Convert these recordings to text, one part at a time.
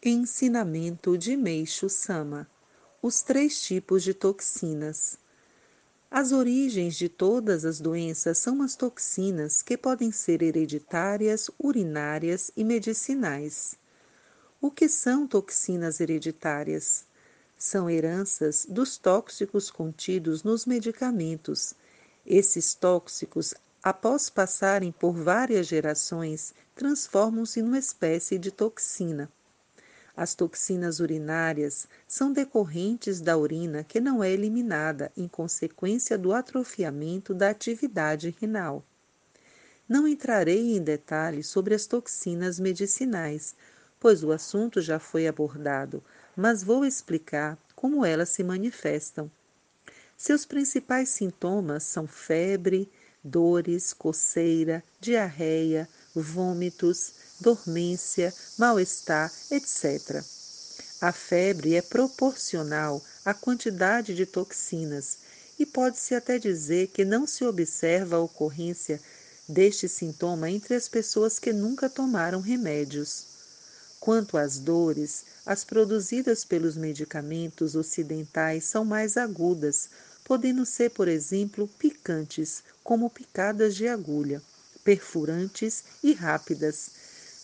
Ensinamento de Meixo Sama: Os três tipos de toxinas. As origens de todas as doenças são as toxinas que podem ser hereditárias, urinárias e medicinais. O que são toxinas hereditárias? São heranças dos tóxicos contidos nos medicamentos. Esses tóxicos, após passarem por várias gerações, transformam-se numa espécie de toxina. As toxinas urinárias são decorrentes da urina que não é eliminada em consequência do atrofiamento da atividade renal. Não entrarei em detalhes sobre as toxinas medicinais, pois o assunto já foi abordado, mas vou explicar como elas se manifestam. Seus principais sintomas são febre, dores, coceira, diarreia, vômitos, dormência, mal-estar, etc. A febre é proporcional à quantidade de toxinas e pode-se até dizer que não se observa a ocorrência deste sintoma entre as pessoas que nunca tomaram remédios. Quanto às dores, as produzidas pelos medicamentos ocidentais são mais agudas, podendo ser, por exemplo, picantes, como picadas de agulha, perfurantes e rápidas,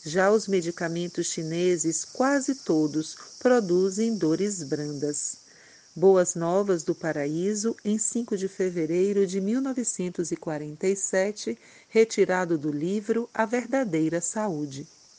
já os medicamentos chineses, quase todos, produzem dores brandas. Boas Novas do Paraíso, em 5 de fevereiro de 1947, retirado do livro A Verdadeira Saúde.